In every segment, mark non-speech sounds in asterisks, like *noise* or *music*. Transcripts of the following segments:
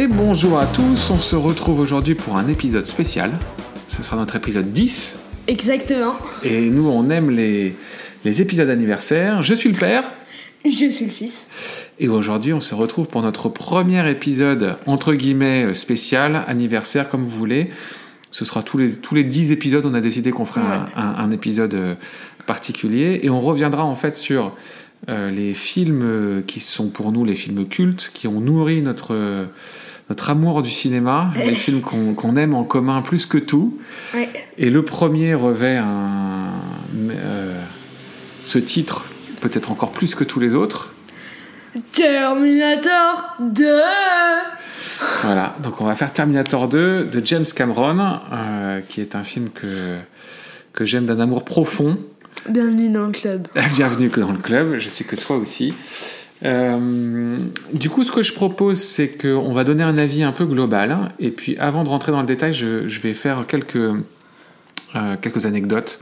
Et bonjour à tous, on se retrouve aujourd'hui pour un épisode spécial. Ce sera notre épisode 10. Exactement. Et nous, on aime les, les épisodes anniversaires. Je suis le père. Je suis le fils. Et aujourd'hui, on se retrouve pour notre premier épisode, entre guillemets, spécial, anniversaire, comme vous voulez. Ce sera tous les, tous les 10 épisodes, on a décidé qu'on ferait un, un- un épisode euh, particulier. Et on reviendra en fait sur euh, les films euh, qui sont pour nous les films cultes, qui ont nourri notre, euh, notre amour du cinéma, les *laughs* films qu'on aime en commun plus que tout. Ouais. Et le premier revêt un, euh, ce titre, peut-être encore plus que tous les autres. Terminator 2 Voilà, donc on va faire Terminator 2 de James Cameron, euh, qui est un film que, que j'aime d'un amour profond. Bienvenue dans le club. *laughs* Bienvenue dans le club, je sais que toi aussi. Euh, du coup, ce que je propose, c'est qu'on va donner un avis un peu global. Et puis, avant de rentrer dans le détail, je, je vais faire quelques, euh, quelques anecdotes.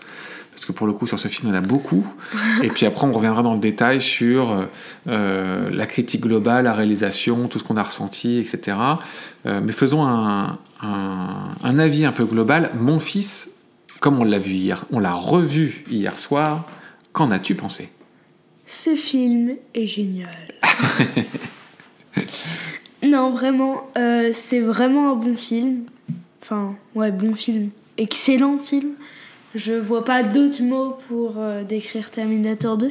Parce que pour le coup, sur ce film, il y en a beaucoup. *laughs* Et puis après, on reviendra dans le détail sur euh, la critique globale, la réalisation, tout ce qu'on a ressenti, etc. Mais faisons un, un, un avis un peu global. Mon fils, comme on l'a vu hier, on l'a revu hier soir, qu'en as-tu pensé? Ce film est génial. *laughs* non, vraiment, euh, c'est vraiment un bon film. Enfin, ouais, bon film. Excellent film. Je vois pas d'autres mots pour euh, décrire Terminator 2.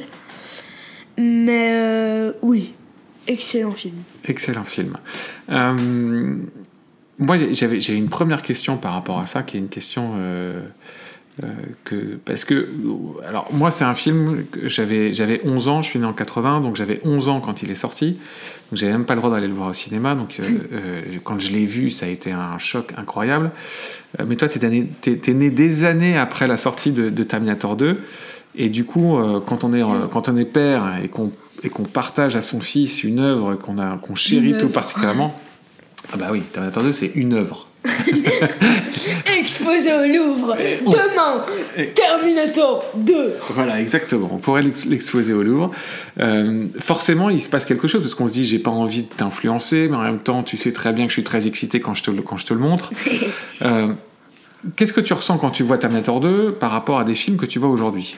Mais euh, oui, excellent film. Excellent film. Moi, j'ai- une première question par rapport à ça, qui est une question que parce que alors moi, c'est un film que j'avais j'avais 11 ans, je suis né en 80, donc j'avais 11 ans quand il est sorti, donc j'avais même pas le droit d'aller le voir au cinéma, donc euh, euh, quand je l'ai vu, ça a été un choc incroyable. Euh, mais toi, t'es né, né des années après la sortie de, de Terminator 2. Et du coup, euh, quand, on est, euh, quand on est père et qu'on et qu'on partage à son fils une œuvre qu'on a qu'on chérit tout particulièrement, ah bah oui, Terminator 2, c'est une œuvre. *laughs* Exposé au Louvre. on- Demain, Terminator 2. Voilà, exactement. On pourrait l'ex- l'exposer au Louvre. Euh, forcément, il se passe quelque chose parce qu'on se dit, j'ai pas envie de t'influencer, mais en même temps, tu sais très bien que je suis très excité quand je te le, quand je te le montre. *laughs* Euh, Qu'est-ce que tu ressens quand tu vois Terminator 2 par rapport à des films que tu vois aujourd'hui?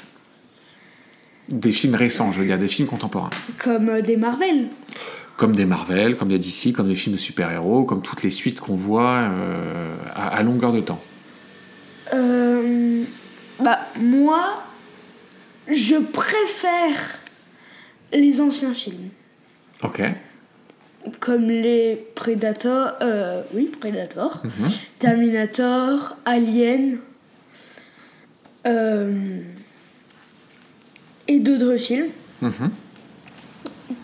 Des films récents, je veux dire, des films contemporains. Comme euh, des Marvel. Comme des Marvel, comme des DC, comme des films de super-héros, comme toutes les suites qu'on voit euh, à, à longueur de temps. Euh, bah, moi, je préfère les anciens films. Ok. Comme les Predator, euh, oui, Predator, Mhm. Terminator, Alien, et d'autres films Mhm.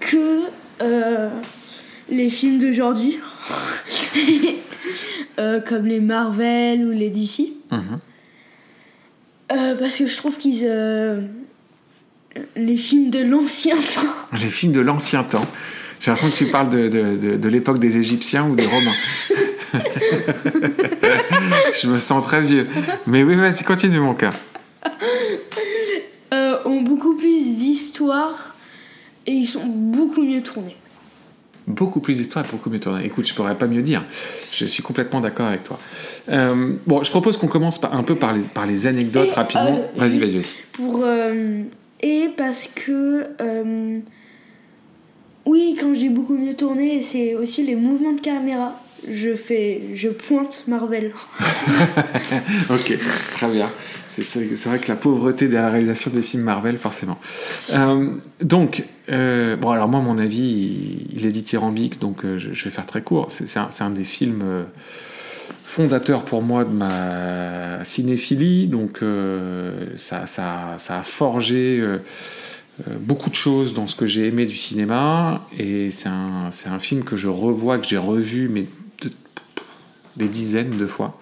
que euh, les films d'aujourd'hui, *laughs* Euh, comme les Marvel ou les DC. Mhm. Euh, parce que je trouve qu'ils. les films de l'ancien *laughs* temps. Les films de l'ancien temps. J'ai l'impression que tu parles de, de, de- de l'époque des Égyptiens ou des Romains. *laughs* Je me sens très vieux. Mais oui, vas-y, continue mon cœur. ont beaucoup plus d'histoire et ils sont beaucoup mieux tournés. Beaucoup plus d'histoire et beaucoup mieux tourné. Écoute, je pourrais pas mieux dire. Je suis complètement d'accord avec toi. Euh, bon, je propose qu'on commence par- un peu par les, par les anecdotes Et, rapidement. euh, vas-y, vas-y, vas-y. Pour, euh, et parce que. oui, quand j'ai beaucoup mieux tourné, c'est aussi les mouvements de caméra. Je fais. Je pointe Marvel. *laughs* Ok, très bien. C'est vrai que la pauvreté de la réalisation des films Marvel, forcément. Euh, donc, euh, bon, alors moi, mon avis, il, il est dithyrambique, donc euh, je, vais faire très court. C'est un, des films fondateurs pour moi de ma cinéphilie, donc ça, a forgé beaucoup de choses dans ce que j'ai aimé du cinéma, et c'est un, film que je revois, que j'ai revu, mais de- des dizaines de fois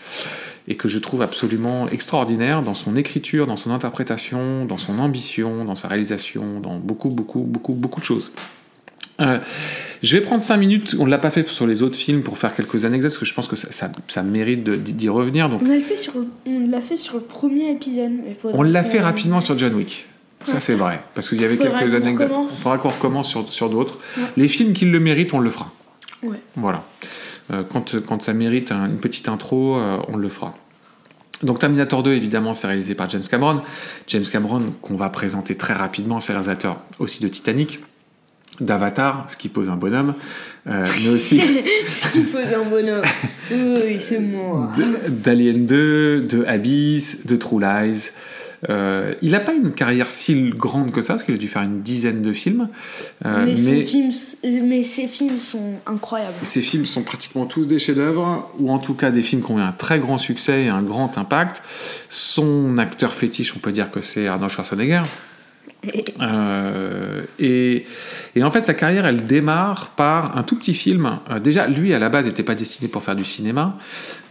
et que je trouve absolument extraordinaire dans son écriture, dans son interprétation, dans son ambition, dans sa réalisation, dans beaucoup, beaucoup, beaucoup, beaucoup de choses. Euh, je vais prendre 5 minutes, on ne l'a pas fait sur les autres films pour faire quelques anecdotes, parce que je pense que ça, ça, ça mérite d'y revenir. Donc, On l'a fait fait sur le premier épisode. on l'a fait rapidement sur John Wick. Ça, c'est vrai. Parce qu'il y avait Faudra quelques anecdotes. Il faudra qu'on recommence sur, sur d'autres. Ouais. Les films qui le méritent, on le fera. Ouais. Voilà. Quand, quand ça mérite une petite intro, on le fera. Donc Terminator 2, évidemment, c'est réalisé par James Cameron. James Cameron, qu'on va présenter très rapidement, c'est réalisateur aussi de Titanic, d'Avatar, ce qui pose un bonhomme, euh, mais aussi... *laughs* ce qui pose un bonhomme. Oui, c'est moi. D'Alien 2, de Abyss, de True Lies, euh, il n'a pas une carrière si grande que ça, parce qu'il a dû faire une dizaine de films. Euh, mais, ses films sont incroyables. Ses films sont pratiquement tous des chefs-d'œuvre, ou en tout cas des films qui ont eu un très grand succès et un grand impact. Son acteur fétiche, on peut dire que c'est Arnold Schwarzenegger. Euh, et, en fait, sa carrière, elle démarre par un tout petit film. Euh, déjà, lui, à la base, n'était pas destiné pour faire du cinéma.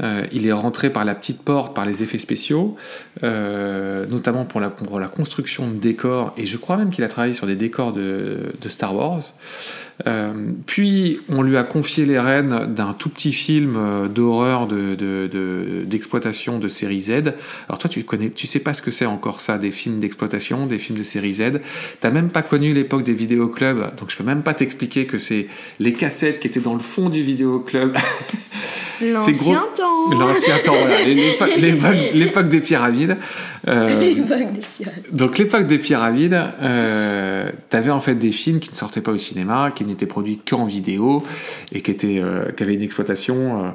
Euh, il est rentré par la petite porte, par les effets spéciaux, notamment pour la, construction de décors. Et je crois même qu'il a travaillé sur des décors de, de Star Wars. Puis on lui a confié les rênes d'un tout petit film d'horreur d'exploitation de, série Z. Alors toi tu connais, tu sais pas ce que c'est encore ça, des films d'exploitation, des films de série Z. T'as même pas connu l'époque des vidéoclubs, donc je peux même pas t'expliquer que c'est les cassettes qui étaient dans le fond du vidéoclub. L'ancien temps. L'ancien temps, voilà. *laughs* L'époque des pyramides. Euh, l'époque des pyramides. Donc l'époque des pyramides, euh, t'avais en fait des films qui ne sortaient pas au cinéma, qui n'étaient produits qu'en vidéo et qui étaient, euh, qui avaient une exploitation.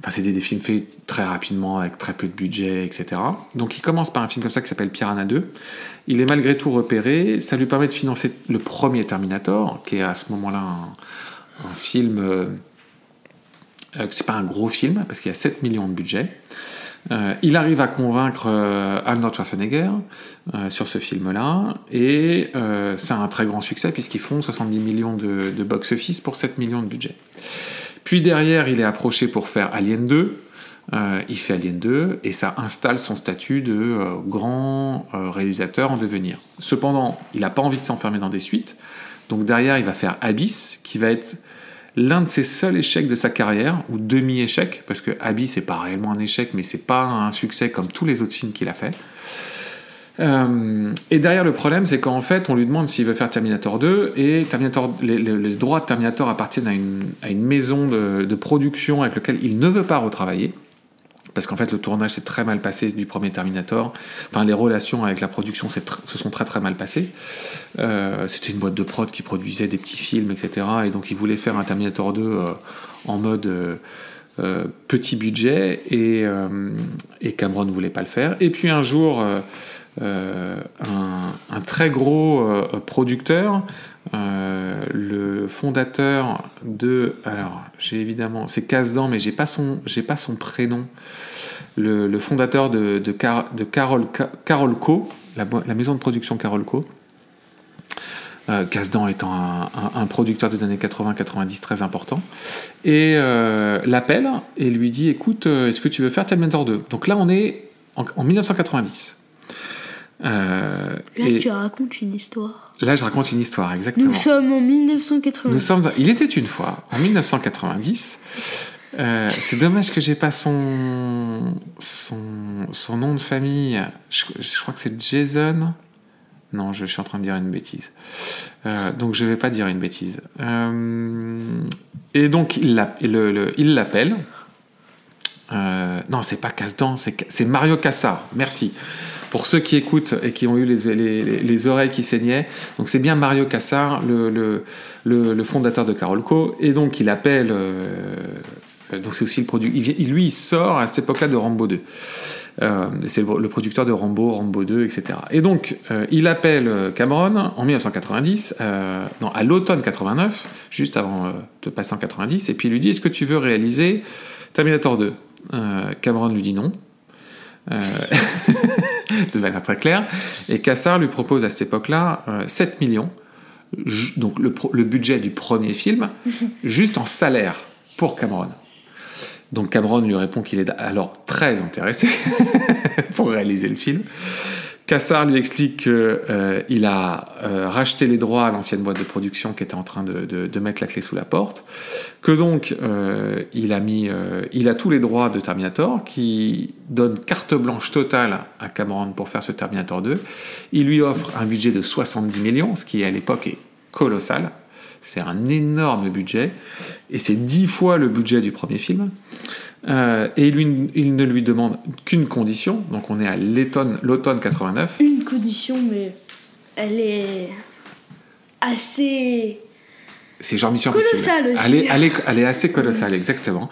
Euh, enfin, c'était des films faits très rapidement avec très peu de budget, etc. Donc il commence par un film comme ça qui s'appelle Piranha 2. Il est malgré tout repéré. Ça lui permet de financer le premier Terminator, qui est à ce moment-là un, film euh, que c'est pas un gros film parce qu'il y a 7 millions de budget. Euh, il arrive à convaincre euh, Arnold Schwarzenegger sur ce film-là, et c'est un très grand succès puisqu'ils font 70 millions de, de box-office pour 7 millions de budget. Puis derrière, il est approché pour faire Alien 2. il fait Alien 2 et ça installe son statut de grand réalisateur en devenir. Cependant, il n'a pas envie de s'enfermer dans des suites. Donc derrière, il va faire Abyss, qui va être l'un de ses seuls échecs de sa carrière, ou demi-échec, parce que Abby c'est pas réellement un échec, mais c'est pas un succès comme tous les autres films qu'il a fait. Euh, et derrière le problème, c'est qu'en fait, on lui demande s'il veut faire Terminator 2, et Terminator, les, droits de Terminator appartiennent à une, à une maison de, de, production avec laquelle il ne veut pas retravailler parce qu'en fait le tournage s'est très mal passé du premier Terminator. Enfin, les relations avec la production se sont très très mal passées. Euh, c'était une boîte de prod qui produisait des petits films, etc. Et donc ils voulaient faire un Terminator 2 euh, en mode petit budget et, et, Cameron ne voulait pas le faire. Et puis un jour, un, très gros producteur le fondateur de alors j'ai évidemment c'est Casdan mais j'ai pas pas son prénom le, fondateur de, de, de Carol, Carolco, la, maison de production Carolco. Euh, Casdan étant un, producteur des années 80-90 très important, et euh, l'appelle et lui dit écoute, euh, est-ce que tu veux faire Terminator 2 Donc là, on est en, 1990. Là, et tu racontes une histoire. Là, je raconte une histoire, exactement. Nous sommes en 1990. Nous sommes, il était une fois, en 1990. Euh, c'est dommage que j'ai pas son, son, nom de famille. Je, crois que c'est Jason. Non, je, suis en train de dire une bêtise. Euh, donc je vais pas dire une bêtise. Euh, et donc il l'appelle. non, c'est pas Casse-Dents, c'est Mario Cassar. Merci. Pour ceux qui écoutent et qui ont eu les, les, oreilles qui saignaient, donc c'est bien Mario Cassar, le, fondateur de Carolco, et donc il appelle euh, donc c'est aussi le produit. Il, lui, il sort à cette époque-là de Rambo 2. Euh, c'est le, producteur de Rambo, Rambo 2, etc. Et donc, euh, il appelle Cameron en 1990, non, à l'automne 89, juste avant de passer en 90, et puis il lui dit Est-ce que tu veux réaliser Terminator 2 Cameron lui dit non. *laughs* de manière très claire. Et Cassar lui propose à cette époque-là 7 millions, donc le, le budget du premier film, *laughs* juste en salaire pour Cameron. Donc Cameron lui répond qu'il est alors très intéressé *laughs* pour réaliser le film. Cassar lui explique qu'il euh, a euh, racheté les droits à l'ancienne boîte de production qui était en train de, mettre la clé sous la porte, que donc euh, il a mis, il a tous les droits de Terminator, qui donne carte blanche totale à Cameron pour faire ce Terminator 2. Il lui offre un budget de 70 millions, ce qui à l'époque est colossal. C'est un énorme budget, et c'est dix fois le budget du premier film. Euh, et lui, il ne lui demande qu'une condition, donc on est à l'automne l'automne 89. Une condition, mais elle est assez C'est genre Mission Colossal Impossible. aussi. Elle est, elle, est, elle est assez colossale, exactement.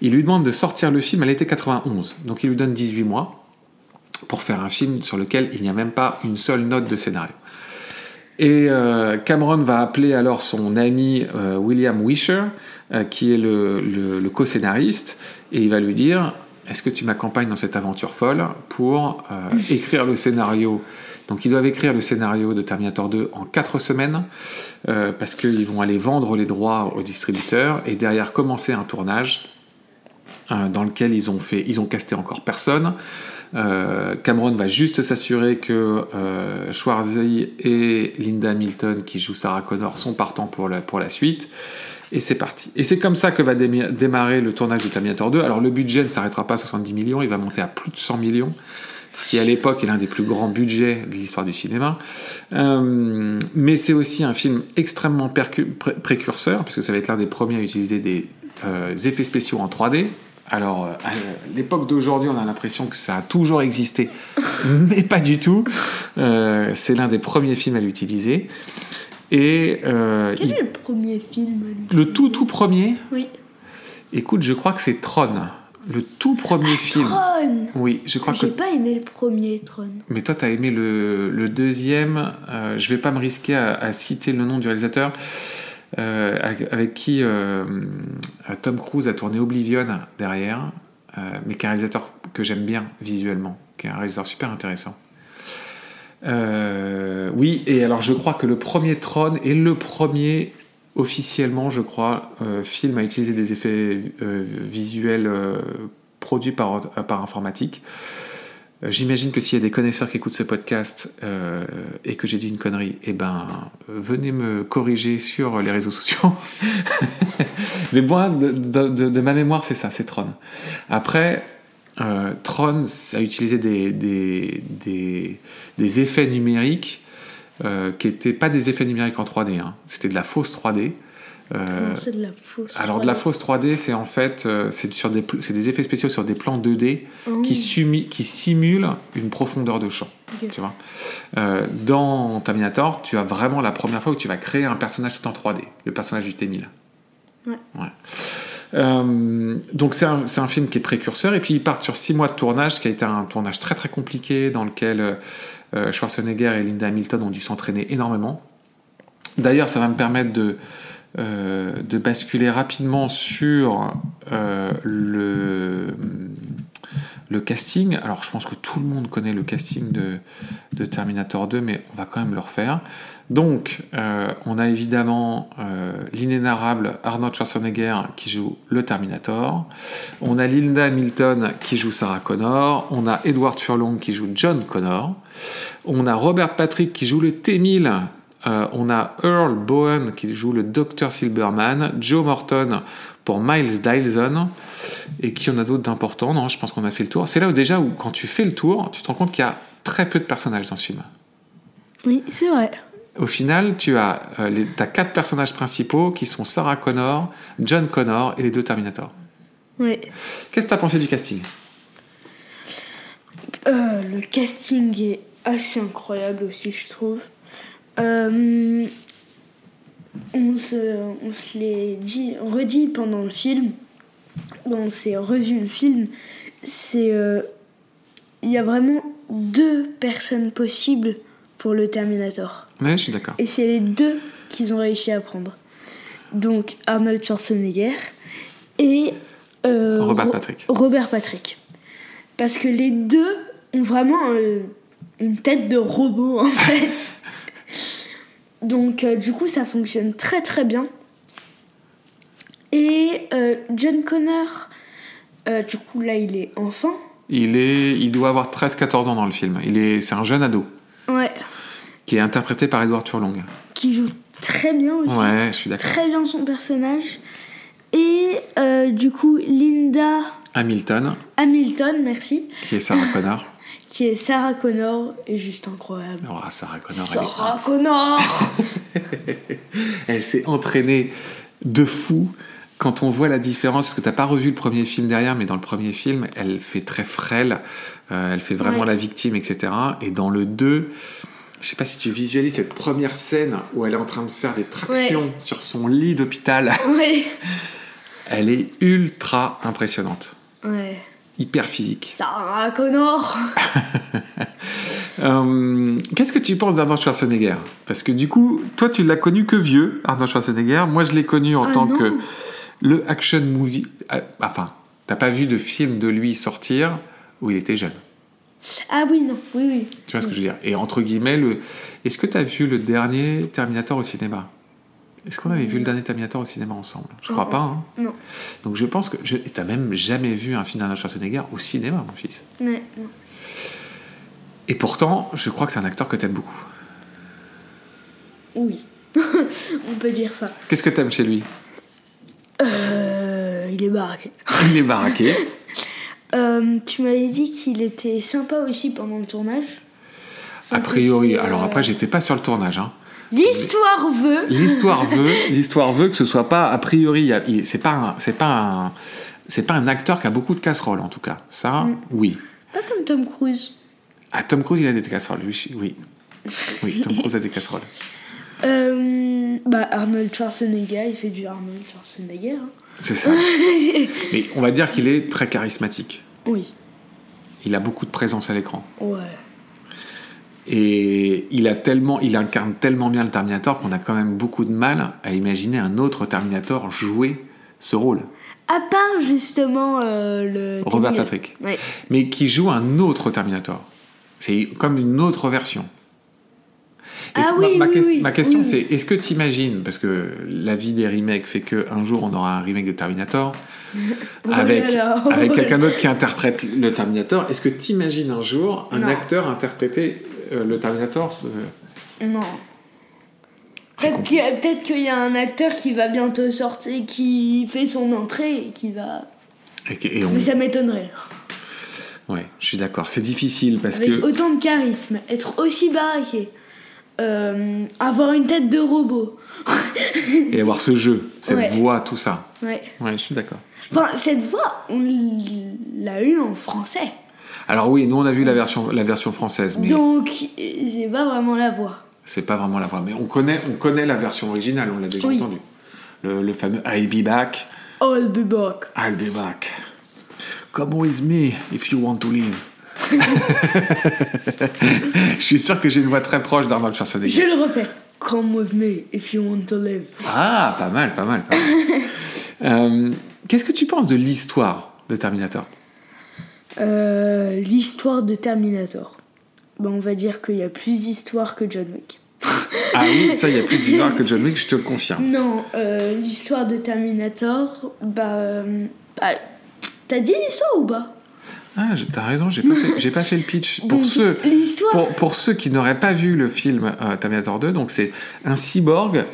Il lui demande de sortir le film à l'été 91. Donc il lui donne 18 mois pour faire un film sur lequel il n'y a même pas une seule note de scénario. Et euh, Cameron va appeler alors son ami euh, William Wisher, euh, qui est le, co-scénariste, et il va lui dire Est-ce que tu m'accompagnes dans cette aventure folle pour euh, écrire le scénario? Donc ils doivent écrire le scénario de Terminator 2 en 4 semaines, euh, parce qu'ils vont aller vendre les droits aux distributeurs, et derrière commencer un tournage dans lequel ils ont fait, ils ont casté encore personne. Cameron va juste s'assurer que Schwarzy et Linda Hamilton, qui jouent Sarah Connor, sont partants pour la, pour la suite. Et c'est parti. Et c'est comme ça que va démarrer le tournage de Terminator 2. Alors le budget ne s'arrêtera pas à 70 millions, il va monter à plus de 100 millions, ce qui à l'époque est l'un des plus grands budgets de l'histoire du cinéma. Euh, mais c'est aussi un film extrêmement précurseur, parce que ça va être l'un des premiers à utiliser des euh, effets spéciaux en 3D. Alors, euh, à l'époque d'aujourd'hui, on a l'impression que ça a toujours existé, *laughs* mais pas du tout. C'est l'un des premiers films à l'utiliser. Et euh, Quel il- est le premier film le tout tout premier, Oui. écoute, je crois que c'est Tron. Le tout premier film. Tron Oui, je crois que. J'ai pas aimé le premier Tron. Mais toi, t'as aimé le, le deuxième. Euh, je vais pas me risquer à, à citer le nom du réalisateur. euh, avec, qui Tom Cruise a tourné Oblivion derrière, mais qui est un réalisateur que j'aime bien visuellement, qui est un réalisateur super intéressant. Euh, oui, et alors je crois que le premier Tron est le premier officiellement, je crois, euh, film à utiliser des effets euh, visuels produits par, par informatique. J'imagine que s'il y a des connaisseurs qui écoutent ce podcast et que j'ai dit une connerie, eh ben, venez me corriger sur les réseaux sociaux. *laughs* Mais moi, de- de ma mémoire, c'est ça, c'est Tron. Après, euh, Tron a utilisé des, des, des, des effets numériques euh, qui n'étaient pas des effets numériques en 3D, hein. c'était de la fausse 3D. Euh, Comment c'est de la fausse alors de la 3D? fausse 3D, c'est en fait euh, c'est sur des des effets spéciaux sur des plans 2D Oh. qui, sumi- qui simulent une profondeur de champ. Tu vois. Dans Terminator, tu as vraiment la première fois où tu vas créer un personnage tout en 3D, le personnage du T1000. Ouais. Euh, donc c'est un, film qui est précurseur et puis ils partent sur six mois de tournage, ce qui a été un tournage très très compliqué dans lequel euh, Schwarzenegger et Linda Hamilton ont dû s'entraîner énormément. D'ailleurs, ça va me permettre de, euh, basculer rapidement sur le, le casting. Alors, je pense que tout le monde connaît le casting de, de Terminator 2, mais on va quand même le refaire. Donc, euh, on a évidemment euh, l'inénarrable Arnold Schwarzenegger qui joue le Terminator. On a Linda Hamilton qui joue Sarah Connor. On a Edward Furlong qui joue John Connor. On a Robert Patrick qui joue le T-1000. Euh, on a Earl Bowen qui joue le Dr Silberman. Joe Morton pour Miles Dyson. Et qui en a d'autres d'importants? Non, je pense qu'on a fait le tour. C'est là où déjà où quand tu fais le tour, tu te rends compte qu'il y a très peu de personnages dans ce film. Oui, c'est vrai. Au final, tu as, euh, les, quatre personnages principaux qui sont Sarah Connor, John Connor et les deux Terminator. Oui. Qu'est-ce que tu as pensé du casting? Euh, le casting est assez incroyable aussi, je trouve. Euh, on se, on se l'est dit, redit pendant le film, on s'est revu le film, c'est il y a vraiment deux personnes possibles pour le Terminator. Ouais, je suis d'accord. Et c'est les deux qu'ils ont réussi à prendre. Donc Arnold Schwarzenegger et euh, Robert Ro- Patrick. Robert Patrick. Parce que les deux ont vraiment euh, une tête de robot en *laughs* fait. Donc euh, du coup ça fonctionne très très bien. Et John Connor, du coup là il est enfant. Il, est, il doit avoir 13-14 ans dans le film. Il est, c'est un jeune ado Ouais. Qui est interprété par Edward Furlong. Qui joue très bien aussi. Ouais, je suis d'accord. très bien son personnage. Et euh, du coup, Linda Hamilton, Hamilton, merci, qui est Sarah Connor. *laughs* qui est Sarah Connor, est juste incroyable. Oh, Sarah Connor, elle est Sarah Connor *laughs* Elle s'est entraînée de fou. Quand on voit la différence, parce que t'as pas revu le premier film derrière, mais dans le premier film, elle fait très frêle, euh, elle fait vraiment Ouais. la victime, etc. Et dans le 2, je sais pas si tu visualises cette première scène où elle est en train de faire des tractions sur son lit d'hôpital. Ouais. *laughs* Elle est ultra impressionnante, Ouais. hyper physique. Sarah Connor. *laughs* Euh, Qu'est-ce que tu penses d'Arnold Schwarzenegger? Parce que du coup, toi, tu l'as connu que vieux, Arnold Schwarzenegger. Moi, je l'ai connu en Ah tant non. que le action movie. euh, Enfin, t'as pas vu de film de lui sortir où il était jeune. Ah oui, non. Oui, oui. Tu vois ce que je veux dire Et entre guillemets, le... est-ce que t'as vu le dernier Terminator au cinéma? Est-ce qu'on avait vu le dernier Terminator au cinéma ensemble? Je crois pas. hein. Non. Donc je pense que je... t'as même jamais vu un film d'Arnold Schwarzenegger au cinéma, mon fils. Ouais, non. Et pourtant, je crois que c'est un acteur que t'aimes beaucoup. Oui. *laughs* On peut dire ça. Qu'est-ce que t'aimes chez lui? Euh, il est baraqué. Il est baraqué. *laughs* Euh, tu m'avais dit qu'il était sympa aussi pendant le tournage. A priori, que alors euh, après, j'étais pas sur le tournage. hein. L'histoire veut. L'histoire *laughs* veut, l'histoire veut que ce soit pas a priori. C'est pas, un- c'est pas un, c'est pas un acteur qui a beaucoup de casseroles en tout cas. Ça, Mm. oui. Pas comme Tom Cruise. Ah, Tom Cruise, il a des casseroles. Oui, oui. Oui, Tom *laughs* Cruise a des casseroles. Euh, bah, Arnold Schwarzenegger, il fait du Arnold Schwarzenegger. hein. C'est ça. *laughs* Mais on va dire qu'il est très charismatique. oui. Il a beaucoup de présence à l'écran. Ouais. Et il a tellement, il incarne tellement bien le Terminator qu'on a quand même beaucoup de mal à imaginer un autre Terminator jouer ce rôle. À part justement euh, le. Robert. Patrick. Ouais. mais qui joue un autre Terminator. C'est comme une autre version. Ah oui, ma, ma oui, ques- oui, ma question c'est est-ce que tu imagines, parce que la vie des remakes fait qu'un jour on aura un remake de Terminator *laughs* Oh avec, avec *laughs* quelqu'un d'autre qui interprète le Terminator, est-ce que tu imagines un jour un Non. acteur interpréter euh, le Terminator ce- Non. Peut-être qu'il y, a- y un acteur qui va bientôt sortir, qui fait son entrée et qui va. et, que- et on- Mais ça m'étonnerait. Ouais, je suis d'accord. C'est difficile parce Avec que autant de charisme, être aussi baraqué, euh, avoir une tête de robot. *laughs* et avoir ce jeu, cette Ouais. voix, tout ça. Ouais. Ouais, je suis d'accord. Enfin, cette voix, on l'a eu en français. Alors oui, nous on a vu la version, la version française, mais Donc, c'est pas vraiment la voix. C'est pas vraiment la voix, mais on connaît, on connaît la version originale, on l'a déjà Oui. entendu. Le, le fameux I'll be back, I'll be back. I'll be back. Come with me if you want to live. *laughs* Je suis sûr que j'ai une voix très proche d'Arnold Je Schwarzenegger. le refais. Come with me if you want to live. Ah, pas mal, pas mal. pas mal. *laughs* Euh, Qu'est-ce que tu penses de l'histoire de Terminator? Euh, L'histoire de Terminator. Ben, on va dire qu'il y a plus d'histoire que John Wick. *laughs* Ah oui, ça, il y a plus d'histoire que John Wick, je te le confirme. Non, euh, l'histoire de Terminator, bah. bah, T'as dit l'histoire ou pas? Ah, t'as raison, j'ai pas, fait- pas fait le pitch. *laughs* Pour ceux. Pour, pour ceux qui n'auraient pas vu le film euh, Terminator 2, donc c'est un cyborg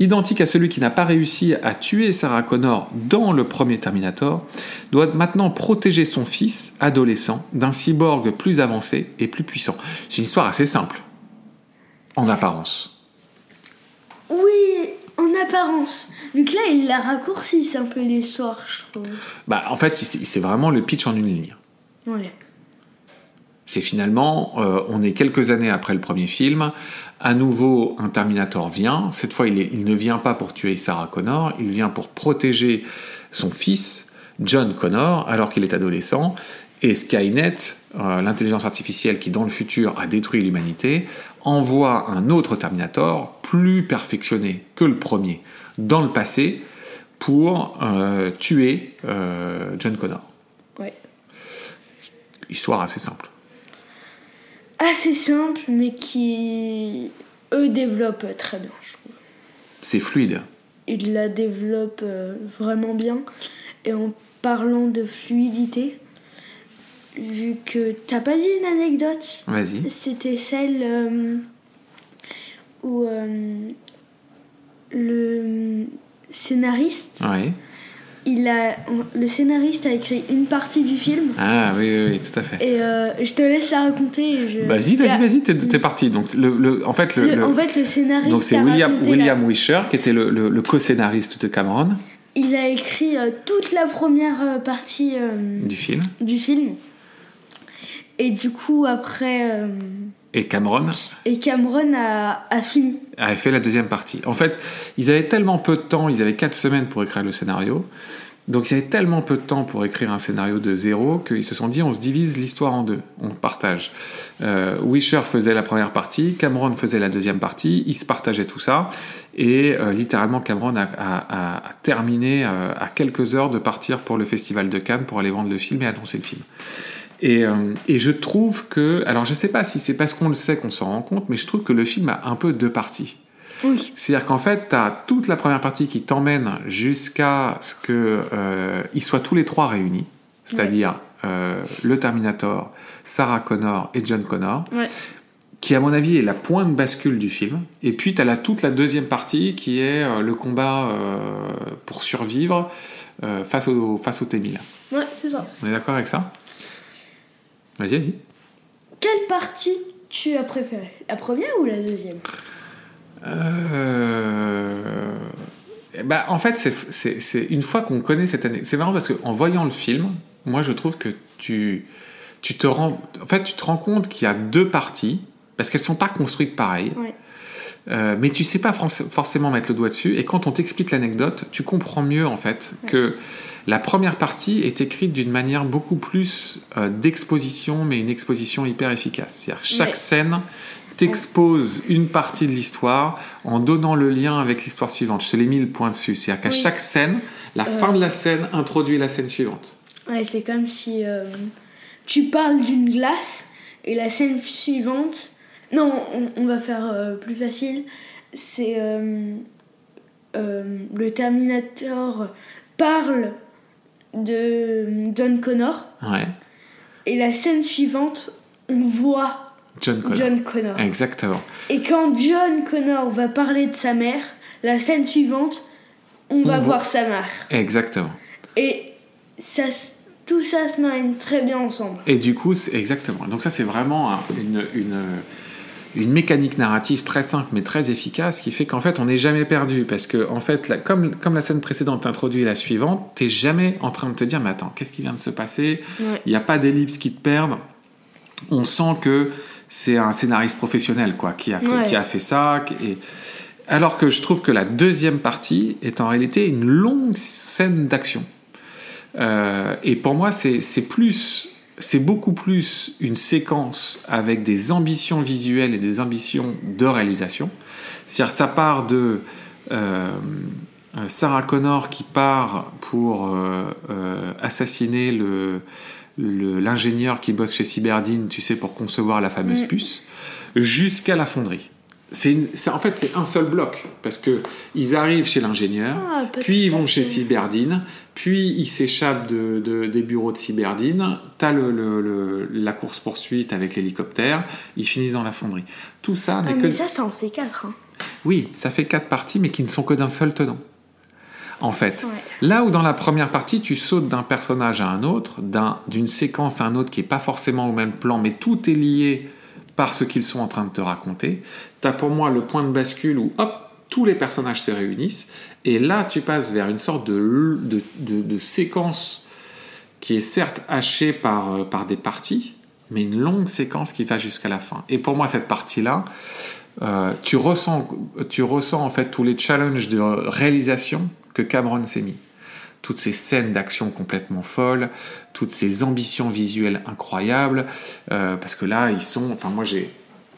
identique à celui qui n'a pas réussi à tuer Sarah Connor dans le premier Terminator, doit maintenant protéger son fils adolescent d'un cyborg plus avancé et plus puissant. C'est une histoire assez simple, en apparence. Oui, en apparence. Donc là, il la raccourcisse un peu l'histoire, je trouve. Bah, en fait, c'est vraiment le pitch en une ligne. Ouais. C'est finalement, euh, on est quelques années après le premier film, à nouveau un Terminator vient, cette fois il, est- il ne vient pas pour tuer Sarah Connor, il vient pour protéger son fils, John Connor, alors qu'il est adolescent, et Skynet, euh, l'intelligence artificielle qui dans le futur a détruit l'humanité, envoie un autre Terminator, plus perfectionné que le premier, dans le passé, pour euh, tuer euh, John Connor. Ouais. Histoire assez simple. Assez simple, mais qui. Eux développent très bien, je trouve. C'est fluide. Ils la développent euh, vraiment bien. Et en parlant de fluidité, vu que t'as pas dit une anecdote, Vas-y. c'était celle euh, où euh, le scénariste Ouais. Il a, le scénariste a écrit une partie du film. Ah oui, oui, oui, tout à fait. Et euh, je te laisse la raconter. je- Vas-y, vas-y, vas-y, t'es, t'es parti. Donc, le, le- en fait, le, le- le- En fait, le scénariste. donc c'est William, William la- Wisher qui était le, le- le co-scénariste de Cameron Il a écrit euh, toute la première euh, partie euh, du film. du film. Et du coup, après. Et Cameron et Cameron a, a fini. avait fait la deuxième partie. En fait, ils avaient tellement peu de temps, ils avaient quatre semaines pour écrire le scénario. Donc ils avaient tellement peu de temps pour écrire un scénario de zéro qu'ils se sont dit on se divise l'histoire en deux, on partage. Euh, Wisher faisait la première partie, Cameron faisait la deuxième partie, ils se partageaient tout ça. Et euh, littéralement, Cameron a, a- a- a terminé euh, à quelques heures de partir pour le festival de Cannes pour aller vendre le film et annoncer le film. Et, euh, et je trouve que, alors je sais pas si c'est parce qu'on le sait qu'on s'en rend compte, mais je trouve que le film a un peu deux parties. Oui. C'est-à-dire qu'en fait, tu as toute la première partie qui t'emmène jusqu'à ce qu'ils soient tous les trois réunis, c'est-à-dire euh, le Terminator, Sarah Connor et John Connor, qui à mon avis est la pointe de bascule du film. Et puis tu as toute la deuxième partie qui est euh, le combat euh, pour survivre euh, face au, face au T-1000. Ouais, c'est ça. On est d'accord avec ça? Vas-y, vas-y. Quelle partie tu as préférée? La première ou la deuxième? Euh... ben, en fait, c'est- une fois qu'on connaît cette année, c'est marrant parce qu'en voyant le film, moi je trouve que tu, tu te rends, en fait, tu te rends compte qu'il y a deux parties parce qu'elles sont pas construites pareil. Ouais. Euh, mais tu sais pas forc- forcément mettre le doigt dessus. Et quand on t'explique l'anecdote, tu comprends mieux en fait que la première partie est écrite d'une manière beaucoup plus euh, d'exposition, mais une exposition hyper efficace. C'est-à-dire chaque scène t'expose une partie de l'histoire en donnant le lien avec l'histoire suivante. Je te l'ai mis le point dessus. C'est-à-dire qu'à Oui. chaque scène, la Euh. fin de la scène introduit la scène suivante. Ouais, c'est comme si euh, tu parles d'une glace et la scène suivante. Non, on, on va faire euh, plus facile. C'est le Terminator parle de John Connor Ouais. et la scène suivante, on voit John Connor. John Connor. Exactement. Et quand John Connor va parler de sa mère, la scène suivante, on va voit- voir sa mère. Exactement. Et ça, tout ça se marine très bien ensemble. Et du coup, exactement. Donc ça, c'est vraiment un- une, une, une mécanique narrative très simple mais très efficace qui fait qu'en fait, on n'est jamais perdu parce que en fait, la- comme, comme la scène précédente introduit la suivante, t'es jamais en train de te dire mais attends, qu'est-ce qui vient de se passer? Ouais. Il n'y a pas d'ellipse qui te perdent. On sent que c'est un scénariste professionnel quoi qui a fait, Ouais. qui a fait ça. Et, alors que je trouve que la deuxième partie est en réalité une longue scène d'action. Euh, et pour moi, c'est plus, c'est beaucoup plus une séquence avec des ambitions visuelles et des ambitions de réalisation. C'est-à-dire, ça part de euh, euh, Sarah Connor qui part pour euh, euh, assassiner le le- l'ingénieur qui bosse chez Cyberdine, tu sais, pour concevoir la fameuse Mm. puce, jusqu'à la fonderie. Une- en fait, c'est un seul bloc, parce que ils arrivent chez l'ingénieur, Ah, puis ils vont chez que- Cyberdine, puis ils s'échappent de, de- des bureaux de Cyberdine, t'as le, le- le- la course-poursuite avec l'hélicoptère, ils finissent dans la fonderie. Tout ça Ah, que... mais ça, ça en fait quatre. hein. Oui, ça fait quatre parties, mais qui ne sont que d'un seul tenant. En fait, Ouais. là où dans la première partie, tu sautes d'un personnage à un autre, d'un- d'une séquence à un autre qui n'est pas forcément au même plan, mais tout est lié par ce qu'ils sont en train de te raconter, tu as pour moi le point de bascule où, hop, tous les personnages se réunissent, et là, tu passes vers une sorte de, de, de- de séquence qui est certes hachée par, euh, par des parties, mais une longue séquence qui va jusqu'à la fin. Et pour moi, cette partie-là, euh, tu, ressens, tu ressens en fait tous les challenges de réalisation que Cameron s'est mis. Toutes ces scènes d'action complètement folles, toutes ces ambitions visuelles incroyables, euh, parce que là, ils sont. Enfin, moi, j'ai.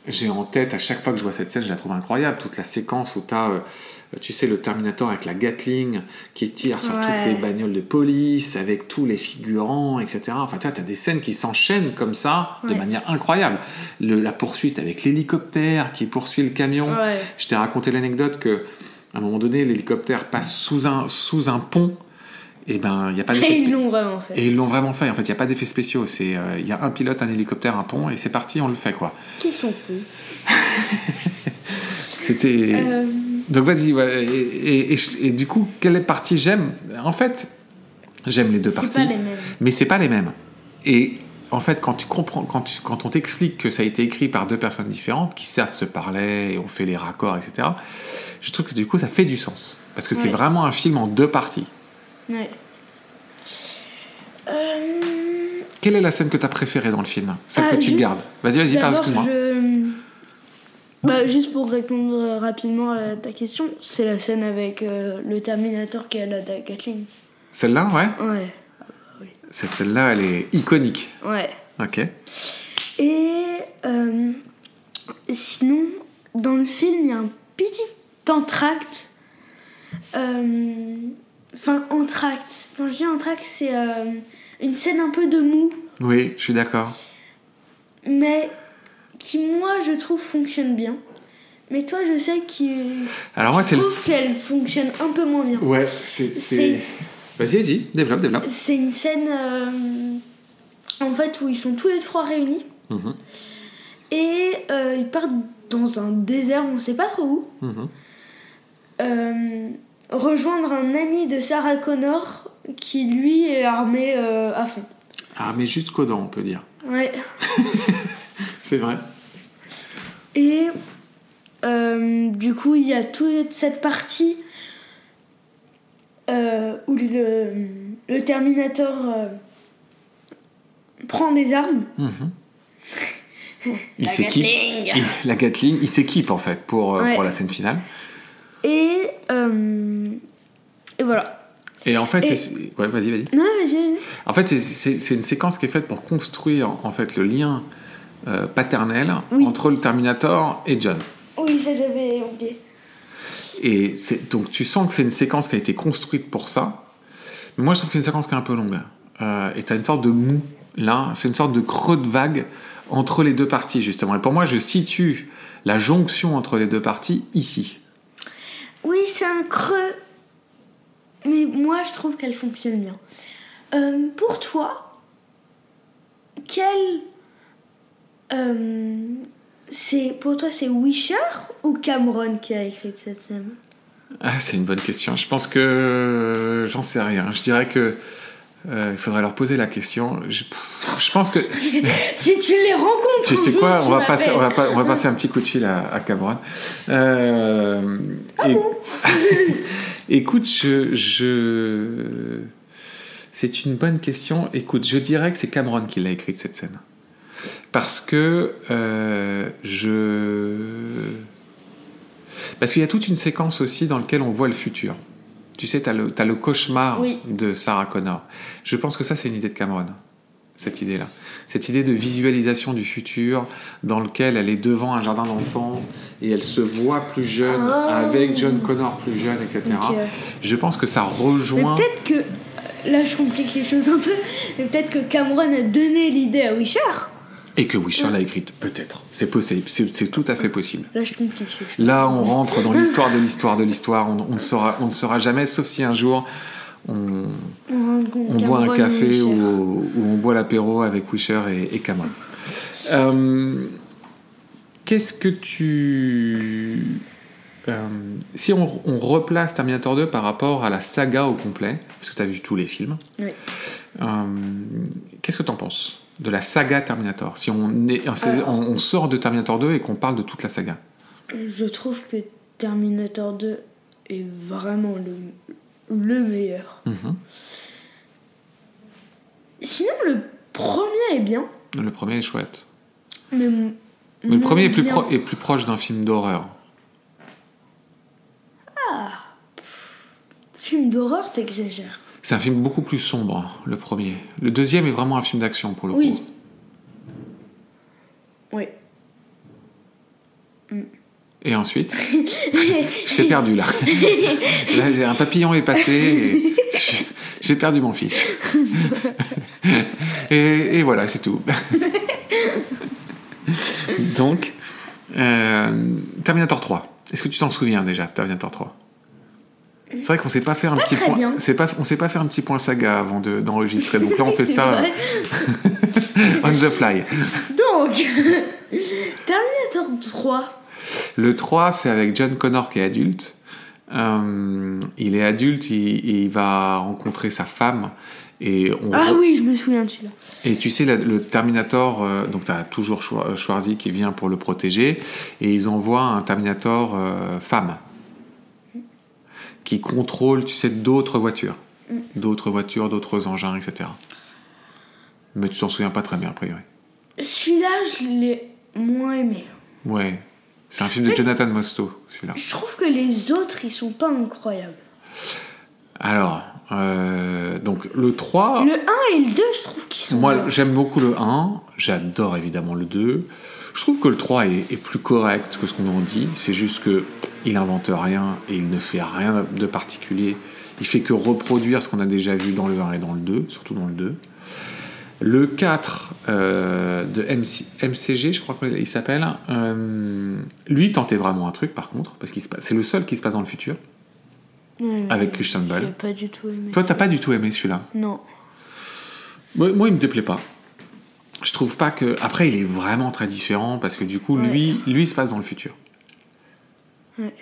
J'ai en tête, à chaque fois que je vois cette scène, je la trouve incroyable. Toute la séquence où tu as, tu sais, le Terminator avec la Gatling qui tire sur toutes les bagnoles de police, avec tous les figurants, etc. Enfin, tu vois, as des scènes qui s'enchaînent comme ça, de manière incroyable. Le- la poursuite avec l'hélicoptère qui poursuit le camion. Ouais. Je t'ai raconté l'anecdote que à un moment donné, l'hélicoptère passe sous un, sous un pont. Et ben, il n'y a pas *laughs* d'effet Et ils l'ont vraiment fait. Et ils l'ont vraiment fait. En fait, il n'y a pas d'effets spéciaux. C'est, euh, il y a un pilote, un hélicoptère, un pont, et c'est parti, on le fait quoi. Qui sont fous. *laughs* C'était. Euh, Donc vas-y. ouais, et, et- et- et du coup, quelle partie j'aime? En fait, J'aime les deux parties. pas les mêmes. Mais c'est pas les mêmes. Et en fait, quand tu comprends, quand, tu- quand on t'explique que ça a été écrit par deux personnes différentes, qui certes se parlaient et ont fait les raccords, etc., je trouve que du coup, ça fait du sens. Parce que c'est vraiment un film en deux parties. Ouais. Euh, Quelle est la scène que tu as préférée dans le film? Celle Ah, que tu juste- gardes. Vas-y, vas-y, parle, D'abord, excuse-moi. je... Bah, juste pour répondre rapidement à ta question, c'est la scène avec euh, le Terminator qui a la Gatling. Celle-là, ouais? Ouais, Cette celle-là, elle est iconique. ouais. Ok. Et euh, sinon, dans le film, il y a un petit entracte. Euh, Enfin, entracte. Quand je dis entracte, c'est euh, une scène un peu de mou, Oui, je suis d'accord. mais qui, moi, je trouve fonctionne bien. Mais toi, je sais Alors moi, c'est le... qu'elle fonctionne un peu moins bien. Ouais, c'est... Vas-y, vas-y, développe, développe. C'est une scène euh, en fait où ils sont tous les trois réunis Mhm, et euh, ils partent dans un désert, on sait pas trop où, mhm. euh, rejoindre un ami de Sarah Connor qui lui est armé euh, à fond. Mais jusqu'aux dents, on peut dire. Ouais. *laughs* C'est vrai. Et euh, du coup, il y a toute cette partie euh, où le, le Terminator euh, prend des armes. Mhm. *laughs* Il La s'équipe. Gatling. il- La Gatling, il s'équipe en fait pour, Ouais. pour la scène finale. Et, euh, et voilà. Et en fait, Et- c'est. Ouais, vas-y, vas-y. Non, j'ai. En fait, c'est- c'est c'est une séquence qui est faite pour construire en fait le lien euh, paternel Oui. entre le Terminator et John. Oui, ça j'avais oublié. Et c'est- donc tu sens que c'est une séquence qui a été construite pour ça. Mais moi, je trouve que c'est une séquence qui est un peu longue. Euh, et tu as une sorte de mou là, c'est une sorte de creux de vague entre les deux parties justement. Et pour moi, je situe la jonction entre les deux parties ici. Oui, c'est un creux. Mais moi, je trouve qu'elle fonctionne bien. Euh, pour toi, quel. euh, c'est pour toi, c'est Wisher ou Cameron qui a écrit cette scène? Ah, c'est une bonne question. Je pense que euh, j'en sais rien. Je dirais que euh, il faudrait leur poser la question. Je, pense que *laughs* Si tu les rencontres, tu sais jour, quoi, tu on va passer, on va, m'appelles. pas- on va passer un petit coup de fil à, à Cameron. Euh, et- *laughs* écoute, je, je... c'est une bonne question. Écoute, je dirais que c'est Cameron qui l'a écrite cette scène, parce que euh, je, parce qu'il y a toute une séquence aussi dans laquelle on voit le futur. Tu sais, tu as, as le cauchemar Oui. de Sarah Connor. Je pense que ça, c'est une idée de Cameron, cette idée-là. Cette idée de visualisation du futur dans lequel elle est devant un jardin d'enfants et elle se voit plus jeune, Ah. avec John Connor plus jeune, etc. Je pense que ça Mais rejoint... peut-être que. Là, je complique les choses un peu. Mais peut-être que Cameron a donné l'idée à Wisher. Et que Wisher l'a écrite, peut-être. C'est possible, c'est tout à fait possible. Là, je complique. Là, on rentre dans l'histoire de l'histoire de l'histoire. On, on ne saura, on ne saura jamais, sauf si un jour on, On, boit un café ou, ou on boit l'apéro avec Wisher et, et Cameron. Euh, Qu'est-ce que tu... euh, si on, on replace Terminator 2 par rapport à la saga au complet, parce que tu as vu tous les films, Oui. euh, qu'est-ce que tu en penses? De la saga Terminator Si on, est, on, Alors- on sort de Terminator 2 et qu'on parle de toute la saga. Je trouve que Terminator 2 est vraiment le, le meilleur. Mhm. Sinon, le premier est bien. Le premier est chouette. Mais, Mais le premier est plus, pro- est plus proche d'un film d'horreur. Film d'horreur, t'exagères. C'est un film beaucoup plus sombre, le premier. Le deuxième est vraiment un film d'action pour le Oui. coup. Oui. Et ensuite, *laughs* je t'ai perdu là. *laughs* Là, un papillon est passé et j'ai- j'ai perdu mon fils. *laughs* Et, et voilà, c'est tout. Donc, euh, Terminator 3. Est-ce que tu t'en souviens déjà, Terminator 3 C'est vrai qu'on s'est pas fait un Pas petit point. bien. c'est Pas, on s'est pas fait un petit point saga avant de- d'enregistrer. Donc là, on *laughs* fait ça vrai. *laughs* on the fly. Donc, *laughs* Terminator 3. Le 3, c'est avec John Connor qui est adulte. Euh, il est adulte, il, il va rencontrer sa femme. Et on Ah re- oui, je me souviens de celui-là. Et tu sais, la- le Terminator, euh, donc tu as toujours Schwar- Schwarzy qui vient pour le protéger, et ils envoient un Terminator euh, femme qui contrôle, tu sais, d'autres voitures. D'autres voitures, d'autres engins, etc. Mais tu t'en souviens pas très bien, a priori. Celui-là, je l'ai moins aimé. Ouais. C'est un film de Jonathan Mostow, celui-là. Je trouve que les autres, ils sont pas incroyables. Alors, euh, donc le 3. Le 1 et le 2, je trouve qu'ils sont. Moi, j'aime beaucoup le 1, j'adore évidemment le 2. Je trouve que le 3 est, est plus correct que ce qu'on en dit. C'est juste que il invente rien et il ne fait rien de particulier. Il fait que reproduire ce qu'on a déjà vu dans le 1 et dans le 2, surtout dans le 2. Le 4 euh, de MC MCG, je crois qu'il s'appelle, euh, lui tentait vraiment un truc par contre, parce que c'est le seul qui se passe dans le futur, avec Christian Bale. pas du tout aimé. Toi, t'as pas du tout aimé celui-là? Non. Moi, moi, il me déplaît pas. Je trouve pas que. Après, il est vraiment très différent parce que du coup, Ouais. lui, lui, se passe dans le futur. Ouais.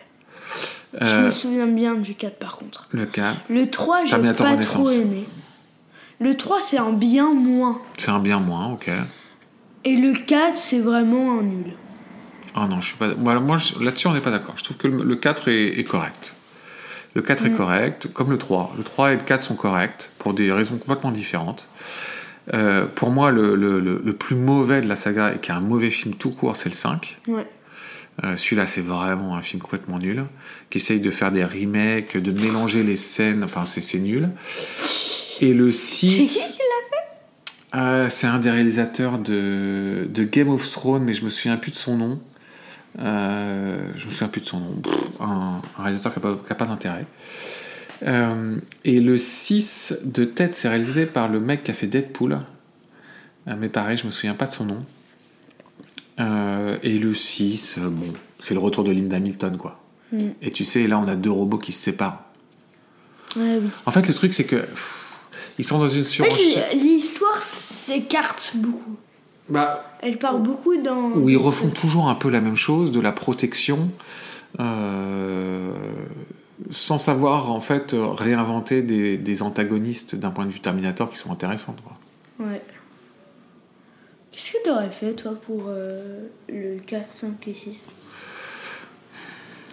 Je Euh, me souviens bien du 4 par contre. le cas, Le 3, j'ai pas trop aimé. Le 3, c'est un bien moins. c'est un bien moins, ok. Et le 4, c'est vraiment un nul. Ah non, je suis pas. Moi, moi je- là-dessus, on n'est pas d'accord. Je trouve que le, le 4 est, est correct. Le 4 est Mm. correct, comme le 3. Le 3 et le 4 sont corrects pour des raisons complètement différentes. Euh, pour moi, le, le- le- plus mauvais de la saga et qui est un mauvais film tout court, c'est le 5. Ouais. Euh, Celui-là, c'est vraiment un film complètement nul, qui essaye de faire des remakes, de mélanger les scènes, enfin, c'est nul. Et le C'est qui 6, qui l'a euh, c'est un des réalisateurs de, de Game of Thrones, mais je me souviens plus de son nom. Je me souviens plus de son nom. Pff, un, un réalisateur qui n'a pas, pas d'intérêt. Euh, et le 6 de tête, c'est réalisé par le mec qui a fait Deadpool. Euh, mais pareil, je me souviens pas de son nom. Euh, et le 6, euh, bon, c'est le retour de Linda Hamilton, quoi. Mm. Et tu sais, là, on a deux robots qui se séparent. Ouais, oui. En fait, le truc, c'est que pff, ils sont dans une En surenchère. fait, l'histoire s'écarte beaucoup. Bah, Elle part beaucoup dans. où ils refont toujours un peu la même chose, de la protection, euh, sans savoir en fait réinventer des, des antagonistes d'un point de vue Terminator qui sont intéressantes. Quoi. Ouais. Qu'est-ce que t'aurais fait, toi, pour euh, le 4, 5 et 6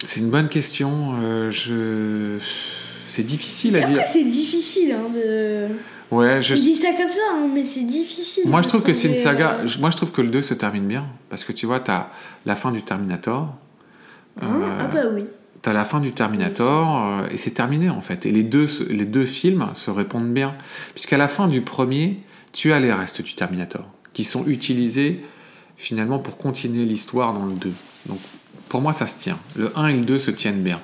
C'est une bonne question. euh, je... C'est difficile à dire. C'est difficile, hein, de. Ouais, je... Je dis ça comme ça, hein, mais c'est difficile. Moi, je trouve que c'est une saga. euh, Moi, je trouve que le 2 se termine bien. Parce que tu vois, t'as la fin du Terminator. hein, euh, Ah bah oui. T'as la fin du Terminator euh, et c'est terminé en fait. Et les deux, les deux films se répondent bien. Puisqu'à la fin du premier, tu as les restes du Terminator qui sont utilisés finalement pour continuer l'histoire dans le 2. Donc pour moi, ça se tient. Le 1 et le 2 se tiennent bien.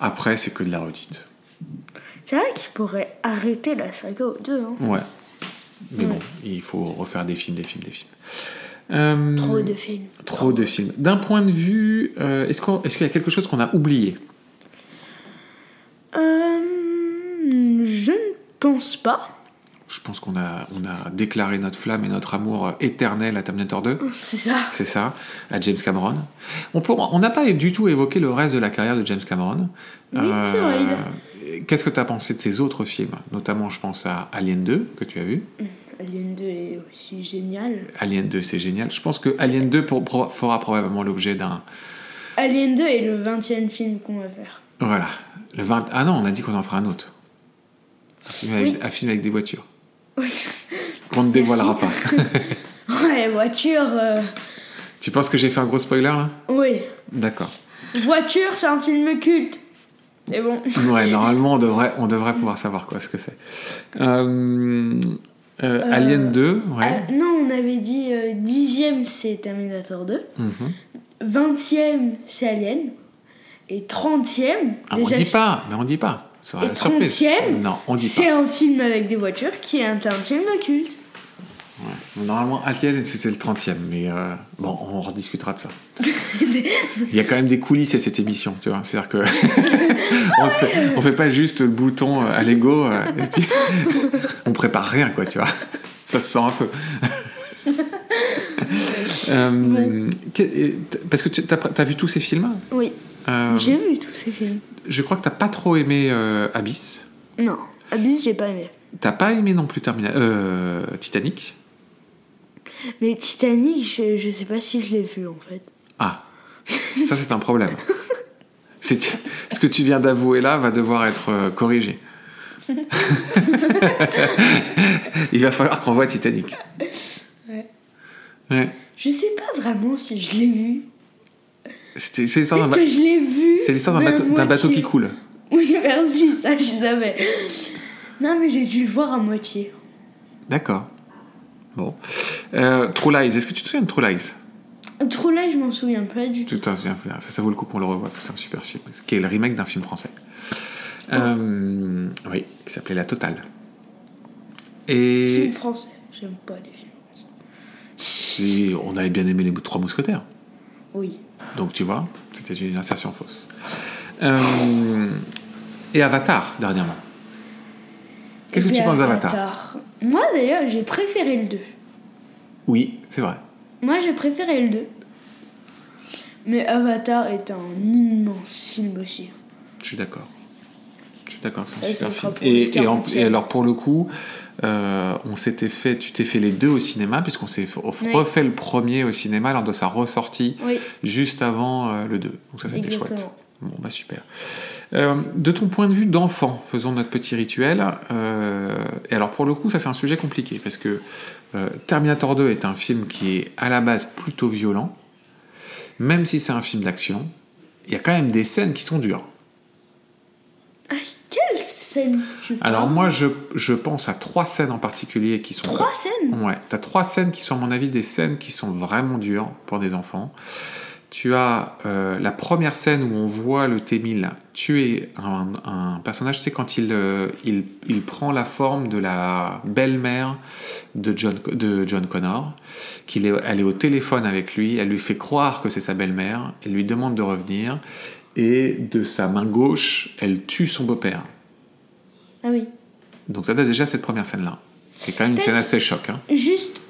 Après, c'est que de la redite. C'est vrai qu'il pourrait arrêter la saga aux deux. Hein. Ouais. Mais Ouais. bon, il faut refaire des films, des films, des films. Euh, Trop de films. Trop de films. D'un point de vue, euh, est-ce qu'il y a quelque chose qu'on a oublié? Euh, je ne pense pas. Je pense qu'on a, on a déclaré notre flamme et notre amour euh, éternel à Terminator 2. *laughs* C'est ça. C'est ça, à James Cameron. On n'a pas du tout évoqué le reste de la carrière de James Cameron. Oui, c'est vrai, il Qu'est-ce que tu as pensé de ses autres films? Notamment, je pense à Alien 2, que tu as vu. Alien 2 est aussi génial. Alien 2, c'est génial. Je pense que Alien 2 pour- pour- fera probablement l'objet d'un... Alien 2 est le 20 e film qu'on va faire. Voilà. Le 20... Ah non, on a dit qu'on en fera un autre. Un film avec, Oui. un film avec des voitures. Qu'on ne *laughs* dévoilera pas. *laughs* ouais, voiture. euh, tu penses que j'ai fait un gros spoiler là Oui. D'accord. Voiture, c'est un film culte. Mais bon. Ouais, normalement, on devrait, on devrait pouvoir savoir quoi ce que c'est. Euh, euh, Alien 2, ouais. Ah, non, on avait dit euh, 10e c'est Terminator 2, Mhm. 20e c'est Alien, et 30e, Ah, on déjà, dit pas, mais on dit pas. Et une surprise. 30e, Non, on dit pas. c'est un film avec des voitures qui est un, un film culte. Normalement, Alien, c'est le 30e, mais euh, bon, on rediscutera de ça. *laughs* Il y a quand même des coulisses à cette émission, tu vois. C'est-à-dire que *laughs* on, fait, on fait pas juste le bouton euh, à l'ego euh, et puis *laughs* on prépare rien, quoi, tu vois. Ça se sent un peu. Euh, parce que tu as, vu tous ces films Oui, Euh, j'ai vu tous ces films. Je crois que t'as pas trop aimé Abyss. Non, Abyss, j'ai pas aimé. T'as pas aimé non plus Termina- Titanic? Mais Titanic, je, je sais pas si je l'ai vu en fait. Ah, ça c'est un problème. C'est- Ce que tu viens d'avouer là va devoir être euh, corrigé. *laughs* Il va falloir qu'on voit Titanic. Ouais. Ouais. Je sais pas vraiment si je l'ai vu. C'était- C'est l'histoire d'un c'est l'histoire d'un bateau, qui coule. Oui, merci, ça je savais. Non, mais j'ai dû le voir à moitié. D'accord. Bon. Euh, True Lies, est-ce que tu te souviens de True Lies? True Lies, je m'en souviens pas du tout. Tout à fait. Ça, ça vaut le coup qu'on le revoie, c'est un super film. Ce qui est le remake d'un film français. Euh, oui, qui s'appelait La Totale. Et Film français, j'aime pas les films. si on avait bien aimé les Trois Mousquetaires. Oui. Donc tu vois, c'était une insertion fausse. Euh, et Avatar, dernièrement. Qu'est-ce que tu penses d'Avatar? Moi d'ailleurs, j'ai préféré le 2. Oui, c'est vrai. Moi j'ai préféré le 2. Mais Avatar est un immense film aussi. Je suis d'accord. Je suis d'accord, c'est un super film. Et, le et en- 40e. et alors pour le coup, euh, on s'était fait, tu t'es fait les deux au cinéma puisqu'on s'est Oui. refait le premier au cinéma lors de sa ressortie Oui, juste avant euh, le 2. Donc ça c'était chouette. Bon bah super. Euh, de ton point de vue d'enfant, faisons notre petit rituel. Euh, et alors pour le coup, ça c'est un sujet compliqué parce que euh, Terminator 2 est un film qui est à la base plutôt violent, même si c'est un film d'action. Il y a quand même des scènes qui sont dures. Ah, quelle scène tu parles? Alors moi, je, je pense à trois scènes en particulier qui sont... Trois scènes? Ouais, t'as trois scènes qui sont, à mon avis, des scènes qui sont vraiment dures pour des enfants. Tu as euh, la première scène où on voit le T-1000 tuer un, un personnage, c'est quand il, euh, il, il prend la forme de la belle-mère de John, de John Connor, qu'il est, elle est au téléphone avec lui, elle lui fait croire que c'est sa belle-mère, elle lui demande de revenir, et de sa main gauche, elle tue son beau-père. Ah oui. Donc ça, déjà cette première scène-là. C'est quand même une scène assez choc. Hein. Juste